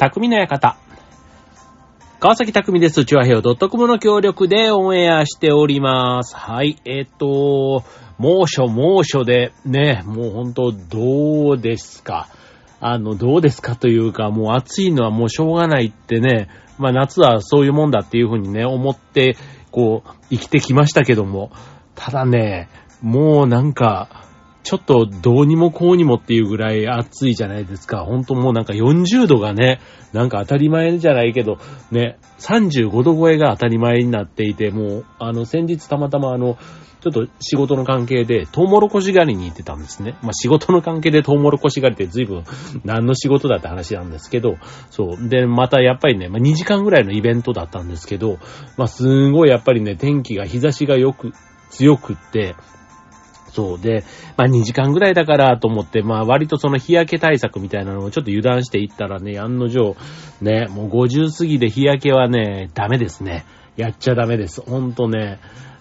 匠の館。川崎匠です。チュアヘオ .com の協力でオンエアしております。はい。えっ、と、猛暑、猛暑で、ね、もうほんと、どうですか。あの、どうですかというか、もう暑いのはもうしょうがないってね、まあ夏はそういうもんだっていうふうにね、思って、こう、生きてきましたけども、ただね、もうなんか、ちょっとどうにもこうにもっていうぐらい暑いじゃないですか。ほんともうなんか40度がね、なんか当たり前じゃないけど、ね、35度超えが当たり前になっていて、もう、あの、先日たまたまあの、ちょっと仕事の関係で、トウモロコシ狩りに行ってたんですね。まあ仕事の関係でトウモロコシ狩りって随分何の仕事だって話なんですけど、そう。で、またやっぱりね、まあ2時間ぐらいのイベントだったんですけど、まあすんごいやっぱりね、天気が日差しがよく、強くって、そうで、まあ2時間ぐらいだからと思って、まあ割とその日焼け対策みたいなのをちょっと油断していったらね、案の定、ね、もう50過ぎで日焼けはね、ダメですね。やっちゃダメです。ほんとね、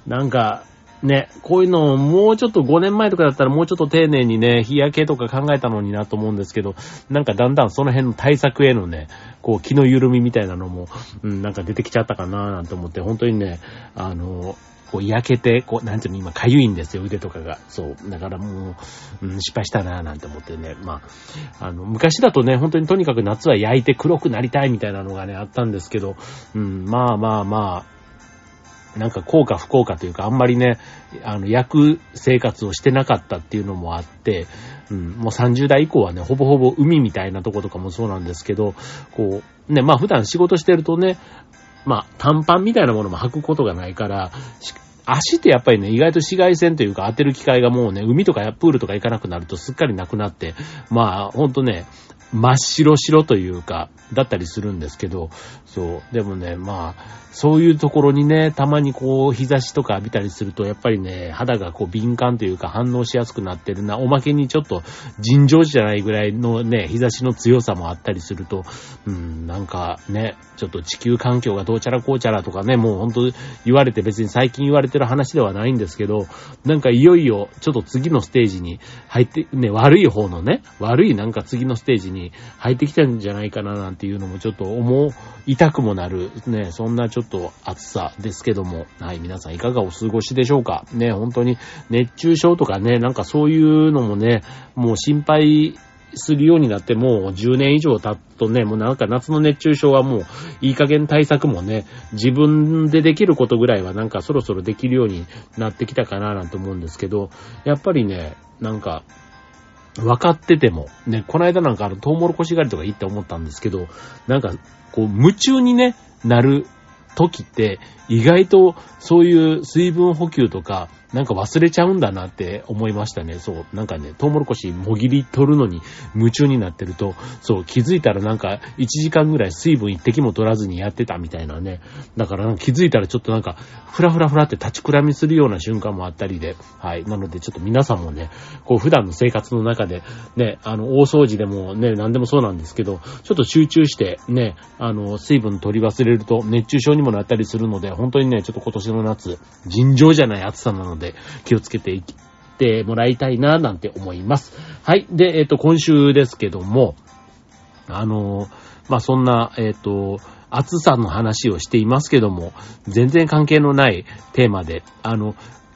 なんか、ね、こういうのをもうちょっと5年前とかだったらもうちょっと丁寧にね、日焼けとか考えたのになと思うんですけど、なんかだんだんその辺の対策へのね、こう気の緩みみたいなのも、うん、なんか出てきちゃったかななんて思って、本当にね、あの、こう焼けて、こう、なんていうの、今、かゆいんですよ、腕とかが。そう。だからもう、うん、失敗したなぁなんて思ってね。まあ、あの、昔だとね、本当にとにかく夏は焼いて黒くなりたいみたいなのがね、あったんですけど、うん、まあまあまあ、なんか効果不効果というか、あんまりね、あの、焼く生活をしてなかったっていうのもあって、うん、もう30代以降はね、ほぼほぼ海みたいなとことかもそうなんですけど、こう、ね、まあ普段仕事してるとね、まあ、短パンみたいなものも履くことがないから、足ってやっぱりね、意外と紫外線というか当てる機会がもうね、海とかプールとか行かなくなるとすっかりなくなって、まあ、ほんとね、真っ白白というか、だったりするんですけど、そう。でもね、まあ、そういうところにね、たまにこう、日差しとか浴びたりすると、やっぱりね、肌がこう、敏感というか反応しやすくなってるな。おまけにちょっと、尋常じゃないぐらいのね、日差しの強さもあったりすると、うん、なんかね、ちょっと地球環境がどうちゃらこうちゃらとかね、もう本当言われて別に最近言われてる話ではないんですけど、なんかいよいよ、ちょっと次のステージに入って、ね、悪い方のね、悪いなんか次のステージに入ってきたんじゃないかななんていうのもちょっと思いたくもなる、ね、そんなちょっと暑さですけども、はい、皆さんいかがお過ごしでしょうか？ね、本当に熱中症とかね、なんかそういうのもね、もう心配するようになってもう10年以上経つとね、もうなんか夏の熱中症はもういい加減対策もね、自分でできることぐらいはなんかそろそろできるようになってきたかななんて思うんですけど、やっぱりね、なんか分かってても、ね、この間なんかあの、トウモロコシ狩りとかいいって思ったんですけど、なんか、こう、夢中にね、なる時って、意外とそういう水分補給とか、なんか忘れちゃうんだなって思いましたね。そう。なんかね、トウモロコシもぎり取るのに夢中になってると、そう、気づいたらなんか1時間ぐらい水分一滴も取らずにやってたみたいなね。だから気づいたらちょっとなんか、ふらふらふらって立ちくらみするような瞬間もあったりで、はい。なのでちょっと皆さんもね、こう普段の生活の中で、ね、あの、大掃除でもね、何でもそうなんですけど、ちょっと集中してね、あの、水分取り忘れると熱中症にもなったりするので、本当にね、ちょっと今年の夏、尋常じゃない暑さなので、で気をつけていってもらいたいな、なんて思います。はい。で、えっ、と、今週ですけども、あの、まあ、そんな、えっ、と、暑さの話をしていますけども、全然関係のないテーマで、あの、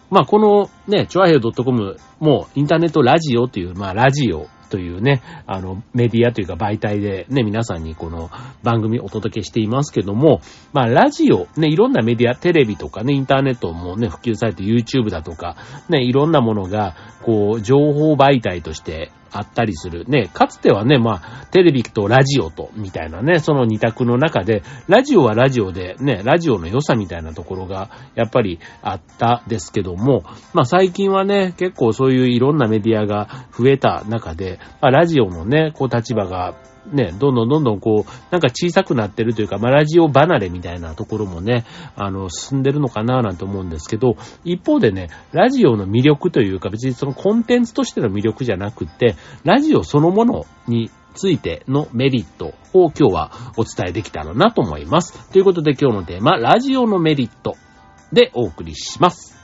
まあ、このね、チョアヘドットコムもインターネットラジオという、まあ、ラジオというね、あの、メディアというか媒体でね、皆さんにこの番組お届けしていますけども、まあ、ラジオ、ね、いろんなメディア、テレビとかね、インターネットもね、普及されて YouTube だとか、ね、いろんなものが、こう、情報媒体としてあったりする。ね、かつてはね、まあ、テレビとラジオと、みたいなね、その二択の中で、ラジオはラジオで、ね、ラジオの良さみたいなところが、やっぱりあったですけども、まあ最近はね、結構そういういろんなメディアが増えた中で、まあラジオのね、こう立場がね、どんどんどんどんこう、なんか小さくなってるというか、まあ、ラジオ離れみたいなところもね、あの、進んでるのかななんて思うんですけど、一方でね、ラジオの魅力というか、別にそのコンテンツとしての魅力じゃなくって、ラジオそのものについてのメリットを今日はお伝えできたらなと思います。ということで今日のテーマ、ラジオのメリットでお送りします。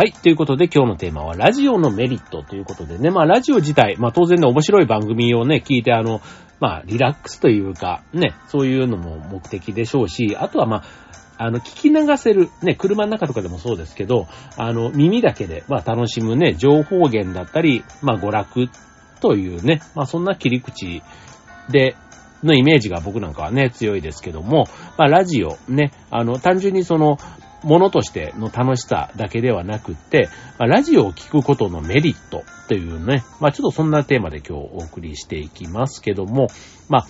はい。ということで今日のテーマはラジオのメリットということでね。まあラジオ自体、まあ当然ね面白い番組をね、聞いてあの、まあリラックスというか、ね、そういうのも目的でしょうし、あとはまあ、あの、聞き流せる、ね、車の中とかでもそうですけど、あの、耳だけで、まあ楽しむね、情報源だったり、まあ娯楽というね、まあそんな切り口で、のイメージが僕なんかはね、強いですけども、まあラジオね、あの、単純にその、ものとしての楽しさだけではなくって、まあ、ラジオを聞くことのメリットというね、まあちょっとそんなテーマで今日お送りしていきますけども、まあ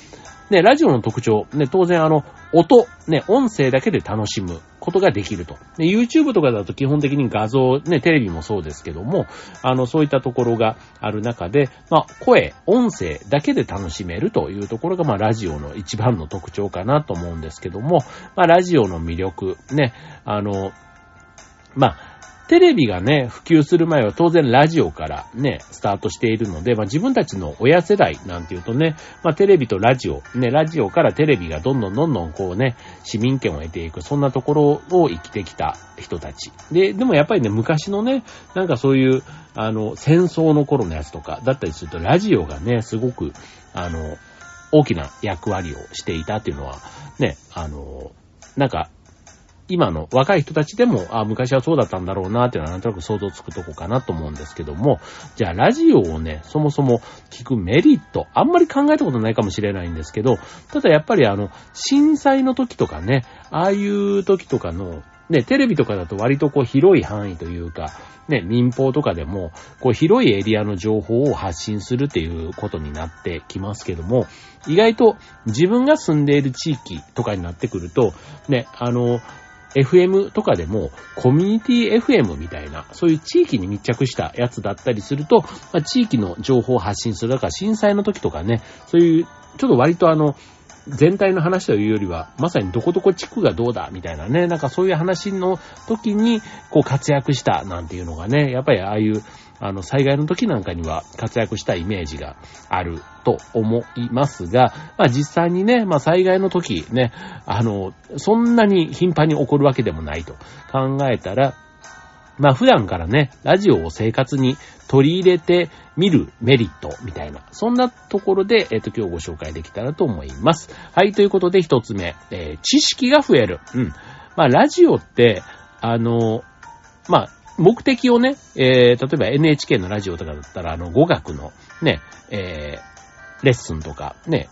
ね、ラジオの特徴、ね、当然あの、音、ね、音声だけで楽しむことができると。で、YouTube とかだと基本的に画像、ね、テレビもそうですけども、あの、そういったところがある中で、まあ、声、音声だけで楽しめるというところが、まあ、ラジオの一番の特徴かなと思うんですけども、まあ、ラジオの魅力、ね、あの、まあ、テレビがね、普及する前は当然ラジオからね、スタートしているので、まあ自分たちの親世代なんていうとね、まあテレビとラジオ、ね、ラジオからテレビがどんどんどんどんこうね、市民権を得ていく、そんなところを生きてきた人たち。で、でもやっぱりね、昔のね、なんかそういう、あの、戦争の頃のやつとかだったりすると、ラジオがね、すごく、あの、大きな役割をしていたっていうのは、ね、あの、なんか、今の若い人たちでも、あ、昔はそうだったんだろうなっていうのはなんとなく想像つくとこかなと思うんですけども、じゃあラジオをね、そもそも聞くメリット、あんまり考えたことないかもしれないんですけど、ただやっぱりあの、震災の時とかね、ああいう時とかの、ね、テレビとかだと割とこう広い範囲というか、ね、民放とかでも、こう広いエリアの情報を発信するっていうことになってきますけども、意外と自分が住んでいる地域とかになってくると、ね、あの、FM とかでも、コミュニティ FM みたいな、そういう地域に密着したやつだったりすると、まあ、地域の情報を発信する。だから震災の時とかね、そういう、ちょっと割とあの、全体の話というよりは、まさにどこどこ地区がどうだ、みたいなね、なんかそういう話の時に、こう活躍したなんていうのがね、やっぱりああいう、あの、災害の時なんかには活躍したイメージがあると思いますが、まあ実際にね、まあ災害の時ね、あの、そんなに頻繁に起こるわけでもないと考えたら、まあ普段からね、ラジオを生活に取り入れてみるメリットみたいな、そんなところで、えっ、ー、と今日ご紹介できたらと思います。はい、ということで一つ目、えー、知識が増える。うん。まあラジオって、あの、まあ目的をね、えー、例えば NHK のラジオとかだったら、あの、語学のね、えー、レッスンとかね、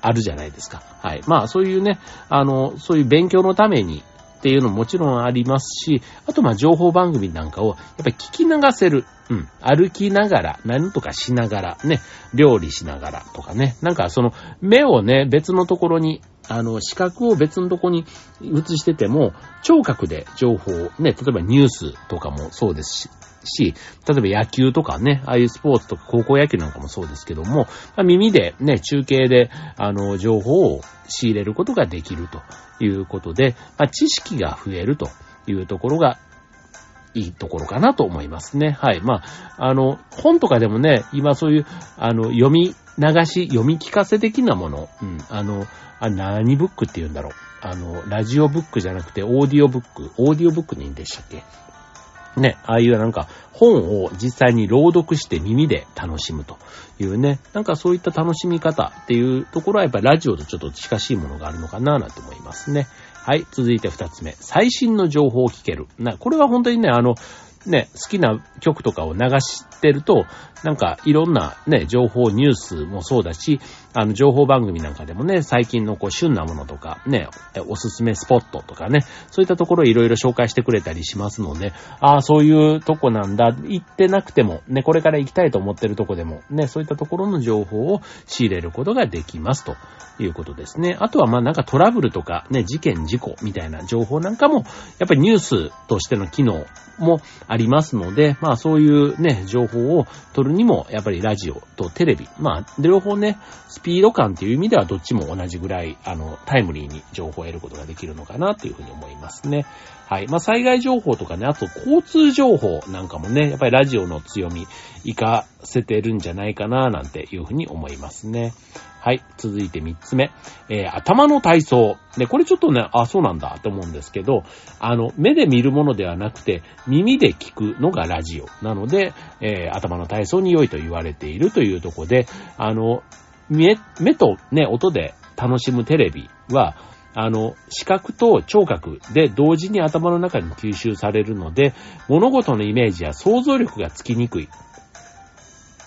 あるじゃないですか。はい。まあ、そういうね、あの、そういう勉強のためにっていうのももちろんありますし、あとまあ情報番組なんかをやっぱり聞き流せる。うん。歩きながら、何とかしながら、ね、料理しながらとかね。なんかその目をね、別のところにあの、視覚を別のとこに映してても、聴覚で情報を、ね、例えばニュースとかもそうですし、例えば野球とかね、ああいうスポーツとか高校野球なんかもそうですけども、まあ、耳でね、中継で、あの、情報を仕入れることができるということで、まあ、知識が増えるというところがいいところかなと思いますね。はい。まあ、あの、本とかでもね、今そういう、あの、読み流し、読み聞かせ的なもの、うん、あの、あ、何ブックって言うんだろう。あの、ラジオブックじゃなくて、オーディオブック、オーディオブックにいいんでしたっけ？ね、ああいうなんか本を実際に朗読して耳で楽しむというね、なんかそういった楽しみ方っていうところはやっぱりラジオとちょっと近しいものがあるのかななんて思いますね。はい、続いて二つ目。最新の情報を聞ける。な、これは本当にね、あの、ね、好きな曲とかを流してると、なんかいろんなね、情報、ニュースもそうだし、あの、情報番組なんかでもね、最近のこう、旬なものとか、ね、おすすめスポットとかね、そういったところいろいろ紹介してくれたりしますので、ああ、そういうとこなんだ、行ってなくても、ね、これから行きたいと思ってるとこでも、ね、そういったところの情報を仕入れることができますということですね。あとは、ま、なんかトラブルとか、ね、事件、事故みたいな情報なんかも、やっぱりニュースとしての機能もありますので、まあそういうね、情報を取るにも、やっぱりラジオとテレビ、まあ両方ね、スピピード感っていう意味ではどっちも同じぐらい、あの、タイムリーに情報を得ることができるのかなというふうに思いますね。はい。まあ、災害情報とかね、あと交通情報なんかもね、やっぱりラジオの強み、活かせてるんじゃないかな、なんていうふうに思いますね。はい。続いて3つ目。えー、頭の体操。で、これちょっとね、あ、そうなんだと思うんですけど、あの、目で見るものではなくて、耳で聞くのがラジオ。なので、えー、頭の体操に良いと言われているというとこで、あの、目、目とね、音で楽しむテレビは、あの、視覚と聴覚で同時に頭の中に吸収されるので、物事のイメージや想像力がつきにくい。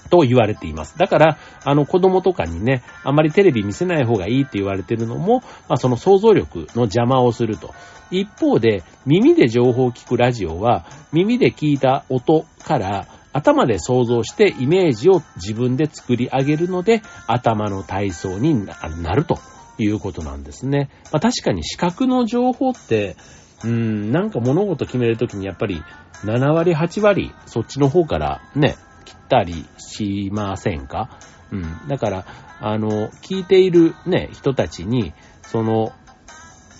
と言われています。だから、あの子供とかにね、あまりテレビ見せない方がいいって言われてるのも、まあ、その想像力の邪魔をすると。一方で、耳で情報を聞くラジオは、耳で聞いた音から頭で想像してイメージを自分で作り上げるので、頭の体操になるということなんですね。まあ、確かに視覚の情報って、うん、なんか物事決めるときにやっぱり7割、8割、そっちの方からね、切ったりしませんか？うん。だから、あの、聞いているね、人たちに、その、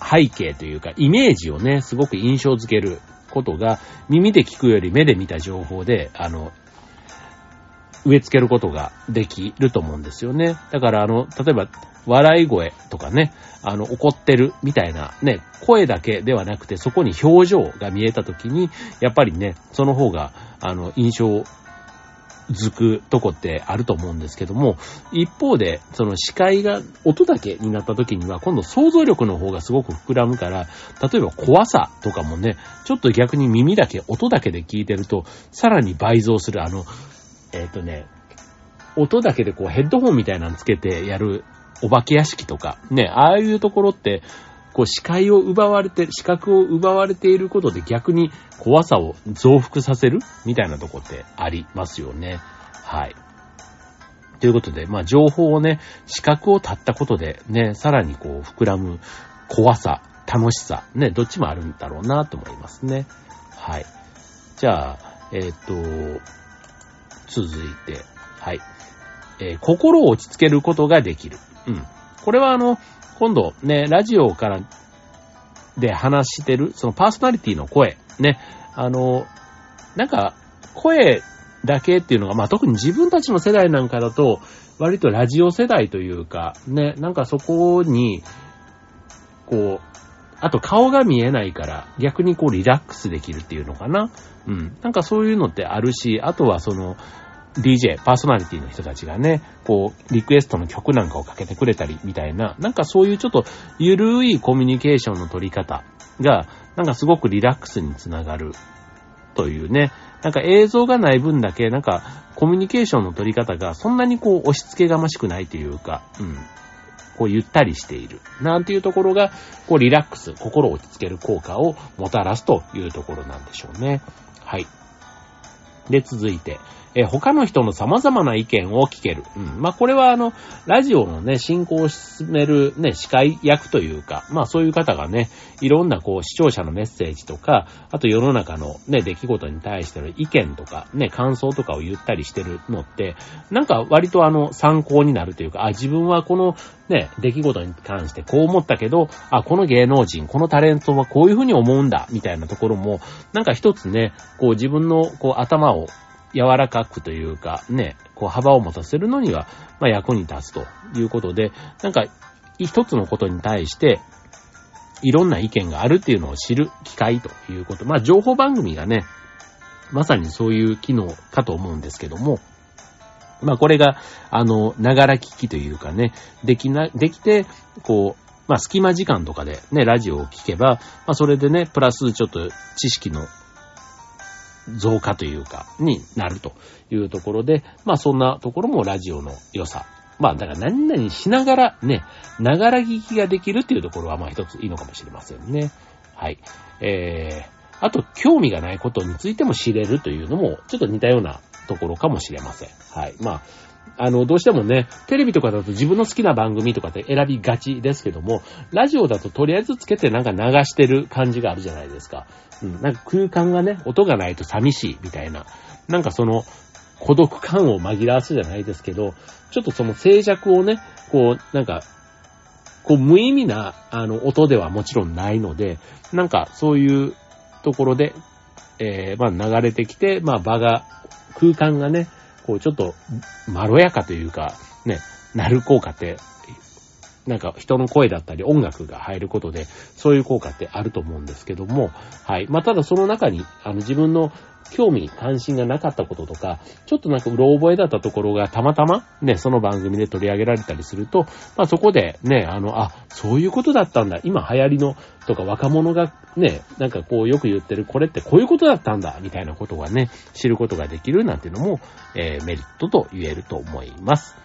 背景というか、イメージをね、すごく印象づけることが、耳で聞くより目で見た情報で、あの、植え付けることができると思うんですよね。だから、あの、例えば、笑い声とかね、あの、怒ってるみたいなね、声だけではなくて、そこに表情が見えた時に、やっぱりね、その方が、あの、印象づくとこってあると思うんですけども、一方で、その視界が音だけになった時には、今度想像力の方がすごく膨らむから、例えば怖さとかもね、ちょっと逆に耳だけ、音だけで聞いてると、さらに倍増する、あの、えっ、ー、とね、音だけでこうヘッドホンみたいなのつけてやるお化け屋敷とか、ね、ああいうところって、こう視界を奪われて、視覚を奪われていることで逆に怖さを増幅させる？みたいなとこってありますよね。はい。ということで、まあ情報をね、視覚を立ったことでね、さらにこう膨らむ怖さ、楽しさ、ね、どっちもあるんだろうなと思いますね。はい。じゃあ、えっ、と、続いて、はい。えー、心を落ち着けることができる。うん。これはあの、今度ね、ラジオからで話してる、そのパーソナリティの声、ね、あの、なんか、声だけっていうのが、まあ特に自分たちの世代なんかだと、割とラジオ世代というか、ね、なんかそこに、こう、あと顔が見えないから、逆にこうリラックスできるっていうのかな。うん。なんかそういうのってあるし、あとはその、DJ、パーソナリティの人たちがね、こう、リクエストの曲なんかをかけてくれたりみたいな、なんかそういうちょっとゆるいコミュニケーションの取り方が、なんかすごくリラックスにつながるというね、なんか映像がない分だけ、なんかコミュニケーションの取り方がそんなにこう押し付けがましくないというか、うん。こうゆったりしている。なんていうところが、こうリラックス、心を落ち着ける効果をもたらすというところなんでしょうね。はい。で、続いて、え他の人の様々な意見を聞ける。うん。まあ、これはあの、ラジオのね、進行を進めるね、司会役というか、まあ、そういう方がね、いろんなこう、視聴者のメッセージとか、あと世の中のね、出来事に対しての意見とか、ね、感想とかを言ったりしてるのって、なんか割とあの、参考になるというか、あ、自分はこのね、出来事に関してこう思ったけど、あ、この芸能人、このタレントはこういうふうに思うんだ、みたいなところも、なんか一つね、こう自分のこう頭を柔らかくというか、ね、こう幅を持たせるのには、まあ役に立つということで、なんか一つのことに対して、いろんな意見があるっていうのを知る機会ということ。まあ情報番組がね、まさにそういう機能かと思うんですけども、まあこれが、あの、ながら聞きというかね、できな、できて、こう、まあ隙間時間とかでね、ラジオを聞けば、まあそれでね、プラスちょっと知識の増加というか、になるというところで、まあそんなところもラジオの良さ。まあだから何々しながらね、ながら聞きができるっていうところはまあ一ついいのかもしれませんね。はい。えー、あと興味がないことについても知れるというのもちょっと似たようなところかもしれません。はい。まあ、あの、どうしてもね、テレビとかだと自分の好きな番組とかって選びがちですけども、ラジオだととりあえずつけてなんか流してる感じがあるじゃないですか。うん、なんか空間がね、音がないと寂しいみたいな。なんかその、孤独感を紛らわすじゃないですけど、ちょっとその静寂をね、こう、なんか、こう無意味な、あの、音ではもちろんないので、なんかそういうところで、えー、まあ流れてきて、まあ場が、空間がね、こうちょっと、まろやかというか、ね、鳴る効果ってなんか人の声だったり音楽が入ることで、そういう効果ってあると思うんですけども、はい。まあ、ただその中に、あの自分の興味、関心がなかったこととか、ちょっとなんかうろ覚えだったところがたまたまね、その番組で取り上げられたりすると、まあそこでね、あの、あ、そういうことだったんだ。今流行りのとか若者がね、なんかこうよく言ってるこれってこういうことだったんだ、みたいなことがね、知ることができるなんていうのも、えー、メリットと言えると思います。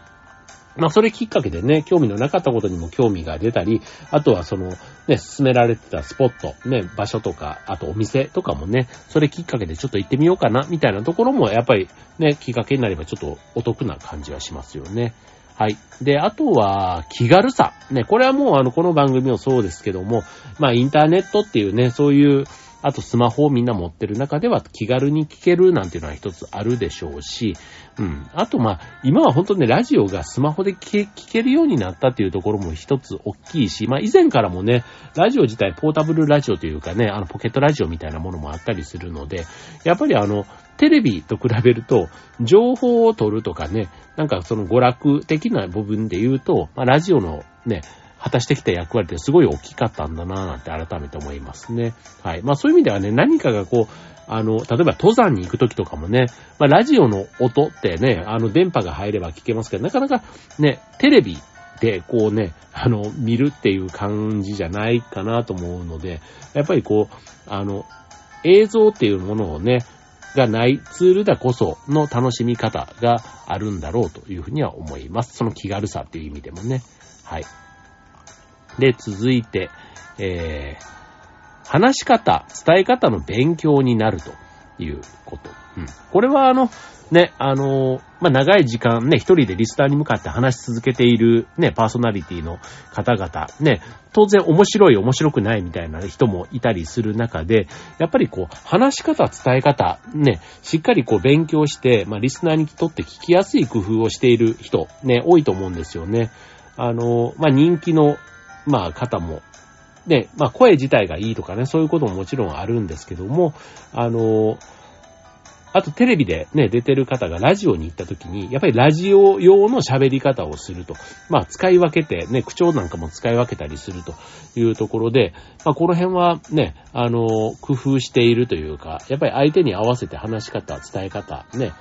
まあ、それきっかけでね、興味のなかったことにも興味が出たり、あとはその、ね、進められてたスポット、ね、場所とか、あとお店とかもね、それきっかけでちょっと行ってみようかな、みたいなところも、やっぱりね、きっかけになればちょっとお得な感じはしますよね。はい。で、あとは、気軽さ。ね、これはもうあの、この番組もそうですけども、まあ、インターネットっていうね、そういう、あとスマホをみんな持ってる中では気軽に聞けるなんていうのは一つあるでしょうし、うん。あとまあ、今は本当ね、ラジオがスマホで聞けるようになったっていうところも一つ大きいし、まあ以前からもね、ラジオ自体ポータブルラジオというかね、あのポケットラジオみたいなものもあったりするので、やっぱりあの、テレビと比べると、情報を取るとかね、なんかその娯楽的な部分で言うと、まあラジオのね、果たしてきた役割ってすごい大きかったんだなぁなんて改めて思いますね。はい。まあそういう意味ではね、何かがこう、あの、例えば登山に行くときとかもね、まあラジオの音ってね、あの電波が入れば聞けますけど、なかなかね、テレビでこうね、あの、見るっていう感じじゃないかなと思うので、やっぱりこう、あの、映像っていうものをね、がないツールだこその楽しみ方があるんだろうというふうには思います。その気軽さっていう意味でもね。はい。で、続いて、えー、話し方、伝え方の勉強になるということ。うん。これはあの、ね、あの、まあ、長い時間ね、一人でリスナーに向かって話し続けているね、パーソナリティの方々、ね、当然面白い面白くないみたいな人もいたりする中で、やっぱりこう、話し方、伝え方、ね、しっかりこう勉強して、まあ、リスナーにとって聞きやすい工夫をしている人、ね、多いと思うんですよね。あの、まあ、人気のまあ、方も、で、まあ、声自体がいいとかね、そういうことももちろんあるんですけども、あの、あとテレビでね、出てる方がラジオに行った時に、やっぱりラジオ用の喋り方をすると。まあ、使い分けて、ね、口調なんかも使い分けたりするというところで、まあ、この辺はね、あの、工夫しているというか、やっぱり相手に合わせて話し方、伝え方、ね、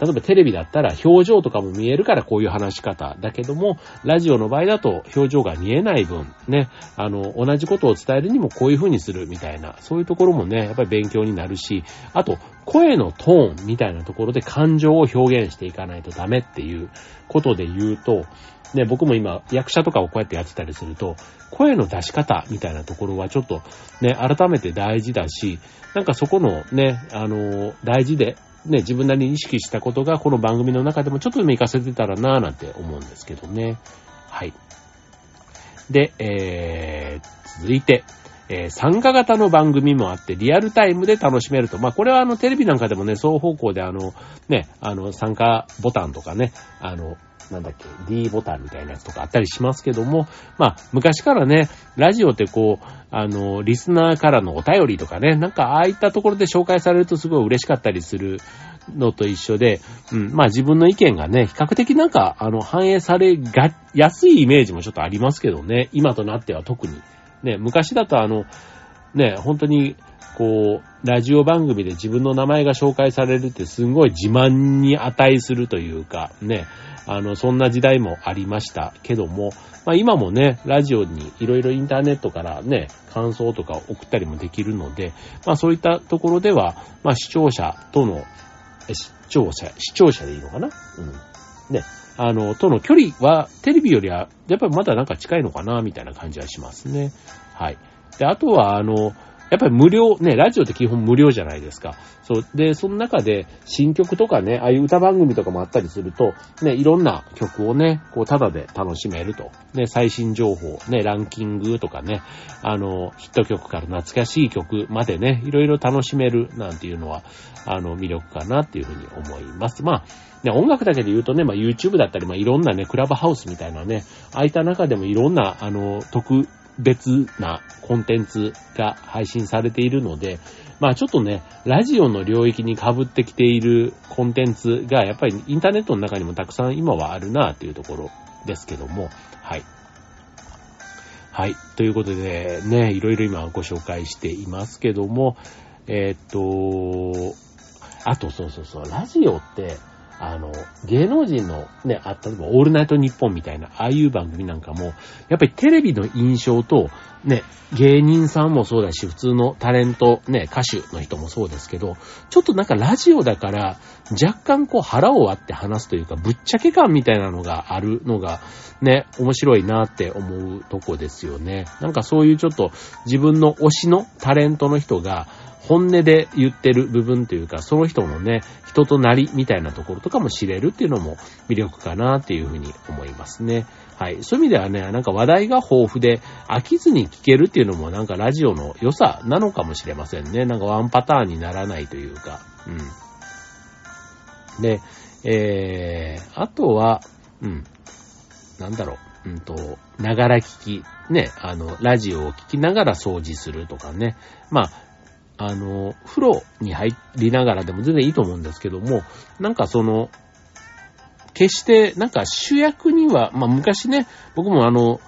例えばテレビだったら表情とかも見えるからこういう話し方だけども、ラジオの場合だと表情が見えない分、ね、あの、同じことを伝えるにもこういう風にするみたいな、そういうところもね、やっぱり勉強になるし、あと、声のトーンみたいなところで感情を表現していかないとダメっていうことで言うと、ね、僕も今役者とかをこうやってやってたりすると、声の出し方みたいなところはちょっとね、改めて大事だし、なんかそこのね、あの、大事で、ね、自分なりに意識したことがこの番組の中でもちょっとでも活かせてたらなぁなんて思うんですけどね。はい。で、えー、続いて、えー、参加型の番組もあって、リアルタイムで楽しめると。まあ、これはあの、テレビなんかでもね、双方向であの、ね、あの、参加ボタンとかね、あの、なんだっけ、D ボタンみたいなやつとかあったりしますけども、まあ、昔からね、ラジオってこう、あの、リスナーからのお便りとかね、なんかああいったところで紹介されるとすごい嬉しかったりするのと一緒で、うん、まあ自分の意見がね、比較的なんか、あの、反映されが、やすいイメージもちょっとありますけどね、今となっては特に。ね、昔だとあの、ね、本当に、こう、ラジオ番組で自分の名前が紹介されるってすごい自慢に値するというか、ね、あの、そんな時代もありましたけども、まあ今もね、ラジオにいろいろインターネットからね、感想とか送ったりもできるので、まあそういったところでは、まあ視聴者との、視聴者、視聴者でいいのかな？うん。ね、あの、との距離はテレビよりは、やっぱりまだなんか近いのかなみたいな感じはしますね。はい。で、あとは、あの、やっぱり無料、ね、ラジオって基本無料じゃないですか。そう。で、その中で新曲とかね、ああいう歌番組とかもあったりすると、ね、いろんな曲をね、こう、ただで楽しめると。ね、最新情報、ね、ランキングとかね、あの、ヒット曲から懐かしい曲までね、いろいろ楽しめるなんていうのは、あの、魅力かなっていうふうに思います。まあ、ね、音楽だけで言うとね、まあ YouTube だったり、まあいろんなね、クラブハウスみたいなね、ああいた中でもいろんな、あの、特別なコンテンツが配信されているので、まあちょっとね、ラジオの領域に被ってきているコンテンツがやっぱりインターネットの中にもたくさん今はあるなっていうところですけども、はい。はい。ということでね、いろいろ今ご紹介していますけども、えー、っと、あとそうそうそう、ラジオって、あの、芸能人のね、あ例えばオールナイトニッポンみたいな、ああいう番組なんかも、やっぱりテレビの印象と、ね、芸人さんもそうだし、普通のタレント、ね、歌手の人もそうですけど、ちょっとなんかラジオだから、若干こう腹を割って話すというか、ぶっちゃけ感みたいなのがあるのが、ね、面白いなって思うとこですよね。なんかそういうちょっと自分の推しのタレントの人が、本音で言ってる部分というか、その人のね、人となりみたいなところとかも知れるっていうのも魅力かなっていうふうに思いますね。はい。そういう意味ではね、なんか話題が豊富で飽きずに聞けるっていうのもなんかラジオの良さなのかもしれませんね。なんかワンパターンにならないというか。うん。で、えー、あとは、うん。なんだろう。うんと、ながら聞き。ね、あの、ラジオを聞きながら掃除するとかね。まあ、あの、風呂に入りながらでも全然いいと思うんですけども、なんかその、決してなんか主役には、まあ昔ね、僕もあの、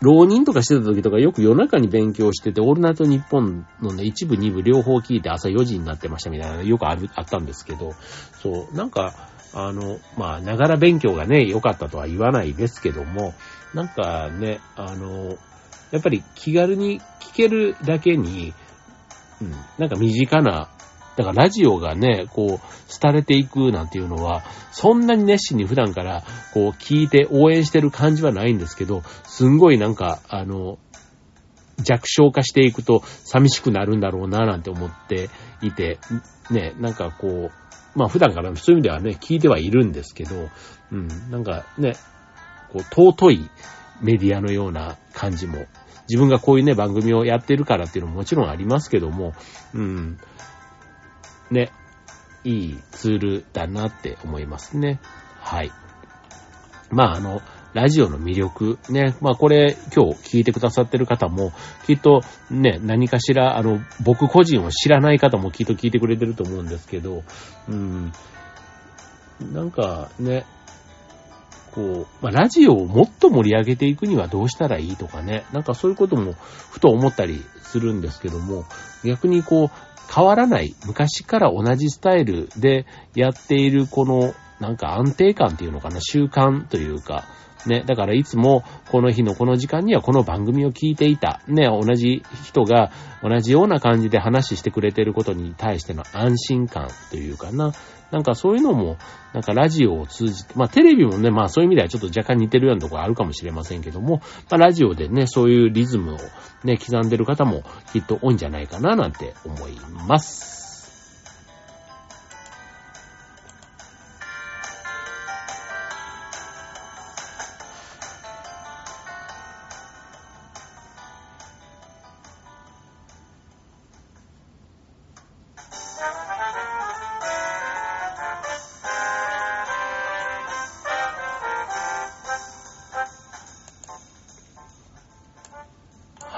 浪人とかしてた時とかよく夜中に勉強してて、オールナイトニッポンのね、一部二部両方聞いて朝4時になってましたみたいなよくある、あったんですけど、そう、なんか、あの、まあ、ながら勉強がね、良かったとは言わないですけども、なんかね、あの、やっぱり気軽に聞けるだけに、うん。なんか身近な、だからラジオがね、こう、廃れていくなんていうのは、そんなに熱心に普段から、こう、聞いて応援してる感じはないんですけど、すんごいなんか、あの、弱小化していくと寂しくなるんだろうな、なんて思っていて、ね、なんかこう、まあ普段からそういう意味ではね、聞いてはいるんですけど、うん、なんかね、こう、尊いメディアのような感じも自分がこういうね、番組をやってるからっていうのももちろんありますけども、うん、ね、いいツールだなって思いますね。はい。まあ、あの、ラジオの魅力、ね。まあこれ今日聞いてくださってる方も、きっとね、何かしら、あの、僕個人を知らない方もきっと聞いてくれてると思うんですけど、うん。なんかね、こう、まあ、ラジオをもっと盛り上げていくにはどうしたらいいとかね、なんかそういうこともふと思ったりするんですけども、逆にこう、変わらない、昔から同じスタイルでやっているこの、なんか安定感っていうのかな、習慣というか、ね、だからいつもこの日のこの時間にはこの番組を聞いていた。ね、同じ人が同じような感じで話してくれてることに対しての安心感というかな。なんかそういうのも、なんかラジオを通じて、まあテレビもね、まあそういう意味ではちょっと若干似てるようなところあるかもしれませんけども、まあラジオでね、そういうリズムをね、刻んでる方もきっと多いんじゃないかななんて思います。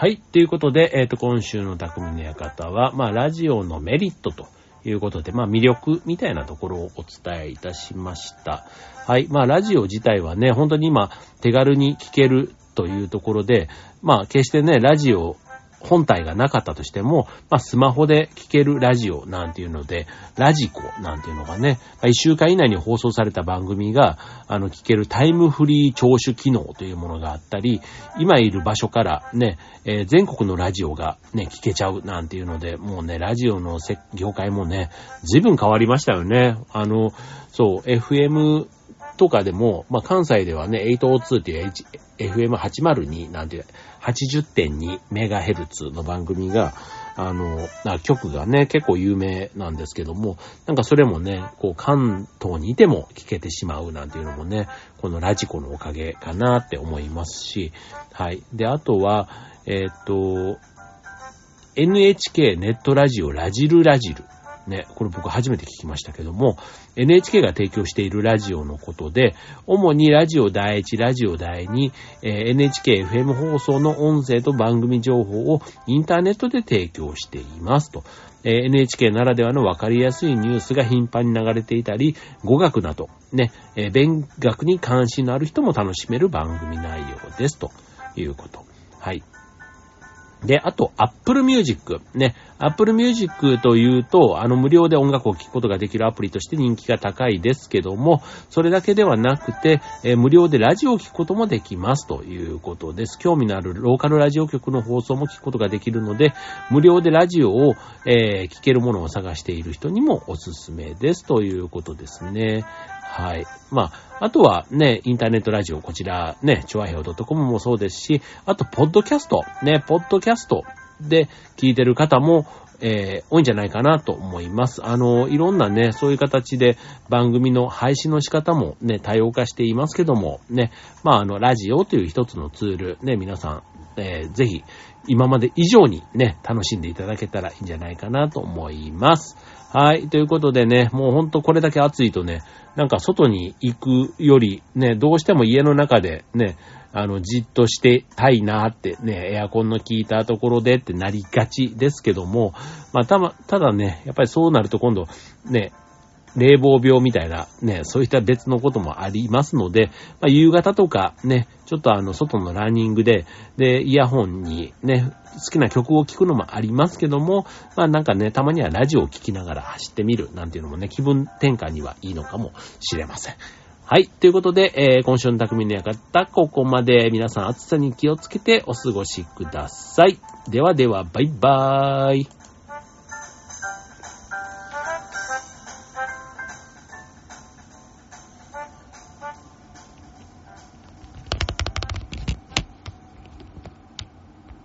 はい。ということで、えっ、ー、と、今週の匠の館は、まあ、ラジオのメリットということで、まあ、魅力みたいなところをお伝えいたしました。はい。まあ、ラジオ自体はね、本当に今、手軽に聞けるというところで、まあ、決してね、ラジオ本体がなかったとしても、まあ、スマホで聞けるラジオなんていうので、ラジコなんていうのがね、まあ、一週間以内に放送された番組が、あの、聞けるタイムフリー聴取機能というものがあったり、今いる場所からね、えー、全国のラジオがね、聞けちゃうなんていうので、もうね、ラジオの業界もね、随分変わりましたよね。あの、そう、FM とかでも、まあ、関西ではね、802っていう FM802 なんて、80.2メガヘルツの番組が、あの、曲がね、結構有名なんですけども、なんかそれもね、こう関東にいても聴けてしまうなんていうのもね、このラジコのおかげかなって思いますし、はい。で、あとは、えっ、と、NHK ネットラジオラジルラジル。ね、これ僕初めて聞きましたけども、NHK が提供しているラジオのことで、主にラジオ第1、ラジオ第2、NHKFM 放送の音声と番組情報をインターネットで提供していますと。NHK ならではの分かりやすいニュースが頻繁に流れていたり、語学など、ね、勉学に関心のある人も楽しめる番組内容ですということ。はい。で、あと、Apple Music。ね。Apple Music というと、あの、無料で音楽を聴くことができるアプリとして人気が高いですけども、それだけではなくて、えー、無料でラジオを聴くこともできますということです。興味のあるローカルラジオ局の放送も聞くことができるので、無料でラジオを、えー、聞けるものを探している人にもおすすめですということですね。はい。まあ、あとはね、インターネットラジオ、こちらね、チョアヘオ .com もそうですし、あと、ポッドキャスト、ね、ポッドキャストで聞いてる方も、えー、多いんじゃないかなと思います。あの、いろんなね、そういう形で番組の配信の仕方もね、多様化していますけども、ね、まあ、あの、ラジオという一つのツール、ね、皆さん、えー、ぜひ、今まで以上にね、楽しんでいただけたらいいんじゃないかなと思います。はい。ということでね、もうほんとこれだけ暑いとね、なんか外に行くより、ね、どうしても家の中でね、あの、じっとしてたいなってね、エアコンの効いたところでってなりがちですけども、まあ、たま、ただね、やっぱりそうなると今度、ね、冷房病みたいな、ね、そういった別のこともありますので、まあ、夕方とかね、ちょっとあの、外のランニングで、で、イヤホンにね、好きな曲を聴くのもありますけども、まあなんかね、たまにはラジオを聴きながら走ってみるなんていうのもね、気分転換にはいいのかもしれません。はい。ということで、えー、今週の匠の館、ここまで皆さん暑さに気をつけてお過ごしください。ではでは、バイバーイ。